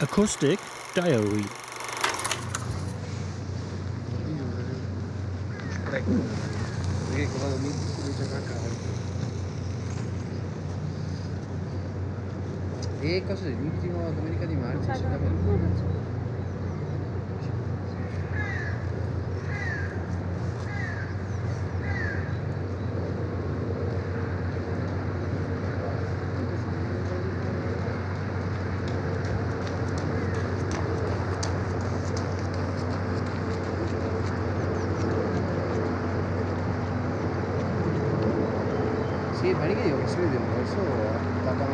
Acoustic Diary. Spreco. Perché quando mi comincia a cacare. E cosa dell'ultimo domenica di marzo? Marica, yo qué sé, de eso, está acá